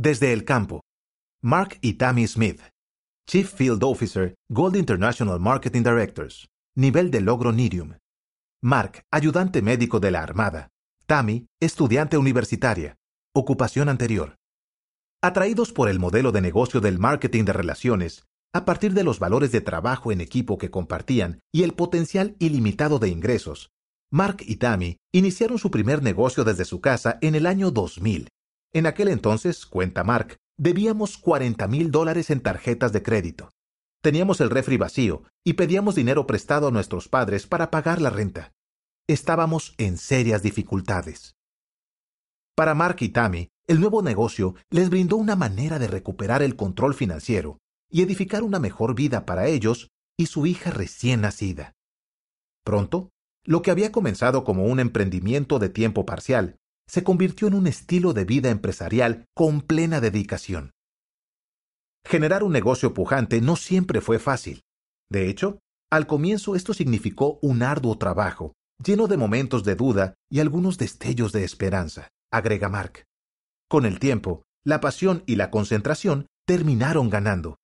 Desde el campo, Mark y Tammy Smith, Chief Field Officer, Gold International Marketing Directors, nivel de logro Nirium. Mark, ayudante médico de la Armada. Tammy, estudiante universitaria. Ocupación anterior. Atraídos por el modelo de negocio del marketing de relaciones, a partir de los valores de trabajo en equipo que compartían y el potencial ilimitado de ingresos, Mark y Tammy iniciaron su primer negocio desde su casa en el año 2000 en aquel entonces, cuenta Mark, debíamos 40 mil dólares en tarjetas de crédito. Teníamos el refri vacío y pedíamos dinero prestado a nuestros padres para pagar la renta. Estábamos en serias dificultades. Para Mark y Tammy, el nuevo negocio les brindó una manera de recuperar el control financiero y edificar una mejor vida para ellos y su hija recién nacida. Pronto, lo que había comenzado como un emprendimiento de tiempo parcial se convirtió en un estilo de vida empresarial con plena dedicación. Generar un negocio pujante no siempre fue fácil. De hecho, al comienzo esto significó un arduo trabajo, lleno de momentos de duda y algunos destellos de esperanza, agrega Mark. Con el tiempo, la pasión y la concentración terminaron ganando.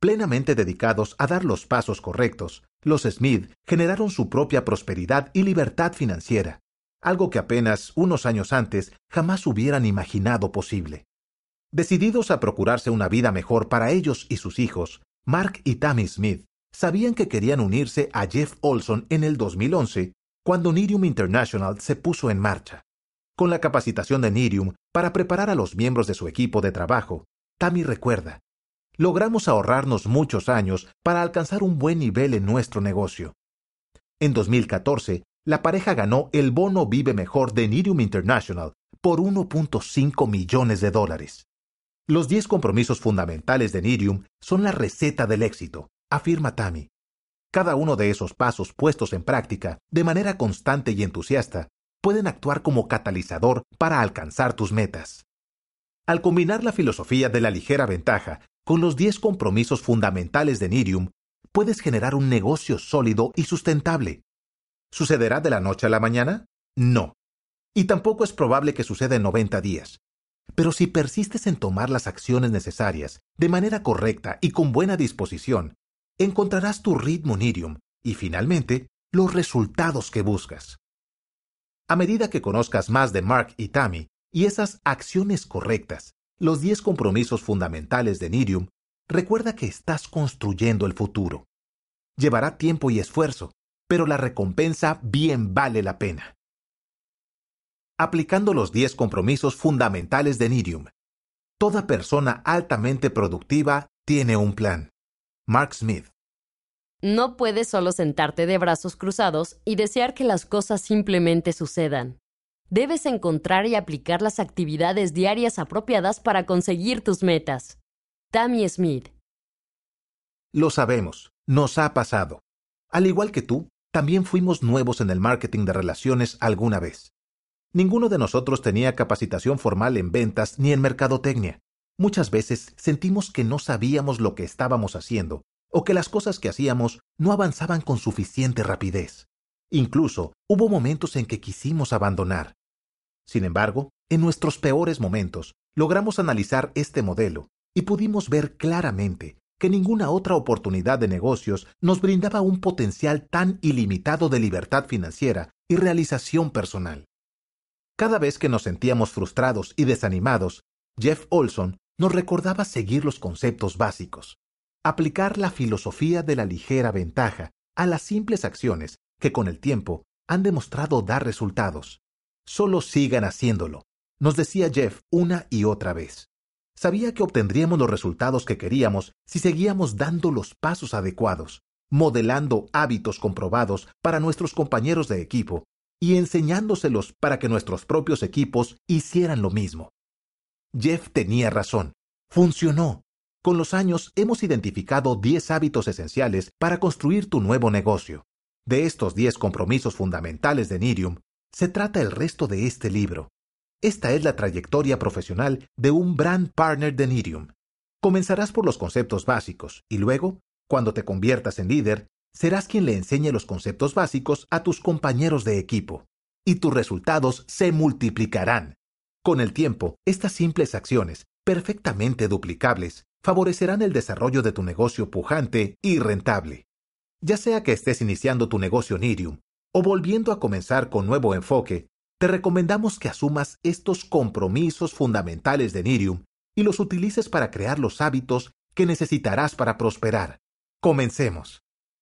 Plenamente dedicados a dar los pasos correctos, los Smith generaron su propia prosperidad y libertad financiera, algo que apenas unos años antes jamás hubieran imaginado posible. Decididos a procurarse una vida mejor para ellos y sus hijos, Mark y Tammy Smith sabían que querían unirse a Jeff Olson en el 2011, cuando Nirium International se puso en marcha. Con la capacitación de Nirium para preparar a los miembros de su equipo de trabajo, Tammy recuerda, logramos ahorrarnos muchos años para alcanzar un buen nivel en nuestro negocio. En 2014, la pareja ganó el bono Vive Mejor de Nirium International por 1.5 millones de dólares. Los 10 compromisos fundamentales de Nirium son la receta del éxito, afirma Tammy. Cada uno de esos pasos puestos en práctica de manera constante y entusiasta pueden actuar como catalizador para alcanzar tus metas. Al combinar la filosofía de la ligera ventaja con los 10 compromisos fundamentales de Nirium, puedes generar un negocio sólido y sustentable, ¿Sucederá de la noche a la mañana? No. Y tampoco es probable que suceda en 90 días. Pero si persistes en tomar las acciones necesarias de manera correcta y con buena disposición, encontrarás tu ritmo Nirium y finalmente los resultados que buscas. A medida que conozcas más de Mark y Tammy y esas acciones correctas, los 10 compromisos fundamentales de Nirium, recuerda que estás construyendo el futuro. Llevará tiempo y esfuerzo, pero la recompensa bien vale la pena. Aplicando los 10 compromisos fundamentales de Nirium. Toda persona altamente productiva tiene un plan. Mark Smith. No puedes solo sentarte de brazos cruzados y desear que las cosas simplemente sucedan. Debes encontrar y aplicar las actividades diarias apropiadas para conseguir tus metas. Tammy Smith. Lo sabemos, nos ha pasado. Al igual que tú, también fuimos nuevos en el marketing de relaciones alguna vez. Ninguno de nosotros tenía capacitación formal en ventas ni en mercadotecnia. Muchas veces sentimos que no sabíamos lo que estábamos haciendo o que las cosas que hacíamos no avanzaban con suficiente rapidez. Incluso hubo momentos en que quisimos abandonar. Sin embargo, en nuestros peores momentos, logramos analizar este modelo y pudimos ver claramente que ninguna otra oportunidad de negocios nos brindaba un potencial tan ilimitado de libertad financiera y realización personal. Cada vez que nos sentíamos frustrados y desanimados, Jeff Olson nos recordaba seguir los conceptos básicos, aplicar la filosofía de la ligera ventaja a las simples acciones que con el tiempo han demostrado dar resultados. Solo sigan haciéndolo, nos decía Jeff una y otra vez. Sabía que obtendríamos los resultados que queríamos si seguíamos dando los pasos adecuados, modelando hábitos comprobados para nuestros compañeros de equipo y enseñándoselos para que nuestros propios equipos hicieran lo mismo. Jeff tenía razón. Funcionó. Con los años hemos identificado 10 hábitos esenciales para construir tu nuevo negocio. De estos 10 compromisos fundamentales de Nirium, se trata el resto de este libro. Esta es la trayectoria profesional de un brand partner de Nirium. Comenzarás por los conceptos básicos y luego, cuando te conviertas en líder, serás quien le enseñe los conceptos básicos a tus compañeros de equipo. Y tus resultados se multiplicarán. Con el tiempo, estas simples acciones, perfectamente duplicables, favorecerán el desarrollo de tu negocio pujante y rentable. Ya sea que estés iniciando tu negocio Nirium o volviendo a comenzar con nuevo enfoque, te recomendamos que asumas estos compromisos fundamentales de Nirium y los utilices para crear los hábitos que necesitarás para prosperar. Comencemos.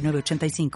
85